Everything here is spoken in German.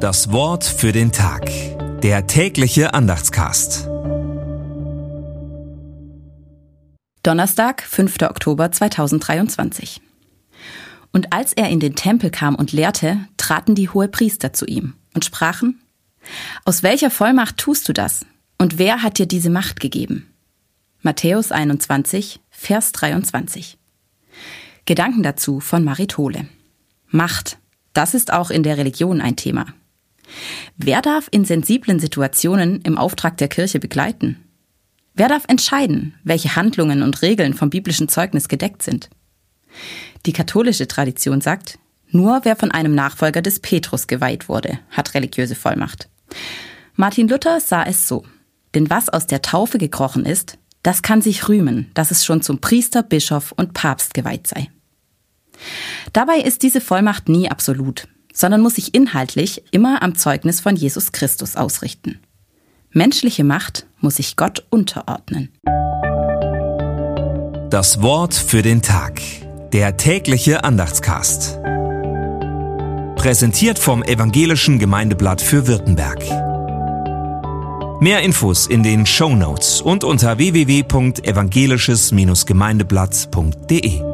Das Wort für den Tag. Der tägliche Andachtscast. Donnerstag, 5. Oktober 2023. Und als er in den Tempel kam und lehrte, traten die Hohepriester zu ihm und sprachen, Aus welcher Vollmacht tust du das? Und wer hat dir diese Macht gegeben? Matthäus 21, Vers 23. Gedanken dazu von Maritole. Macht. Das ist auch in der Religion ein Thema. Wer darf in sensiblen Situationen im Auftrag der Kirche begleiten? Wer darf entscheiden, welche Handlungen und Regeln vom biblischen Zeugnis gedeckt sind? Die katholische Tradition sagt, nur wer von einem Nachfolger des Petrus geweiht wurde, hat religiöse Vollmacht. Martin Luther sah es so. Denn was aus der Taufe gekrochen ist, das kann sich rühmen, dass es schon zum Priester, Bischof und Papst geweiht sei. Dabei ist diese Vollmacht nie absolut, sondern muss sich inhaltlich immer am Zeugnis von Jesus Christus ausrichten. Menschliche Macht muss sich Gott unterordnen. Das Wort für den Tag. Der tägliche Andachtscast. Präsentiert vom Evangelischen Gemeindeblatt für Württemberg. Mehr Infos in den Show Notes und unter www.evangelisches-gemeindeblatt.de.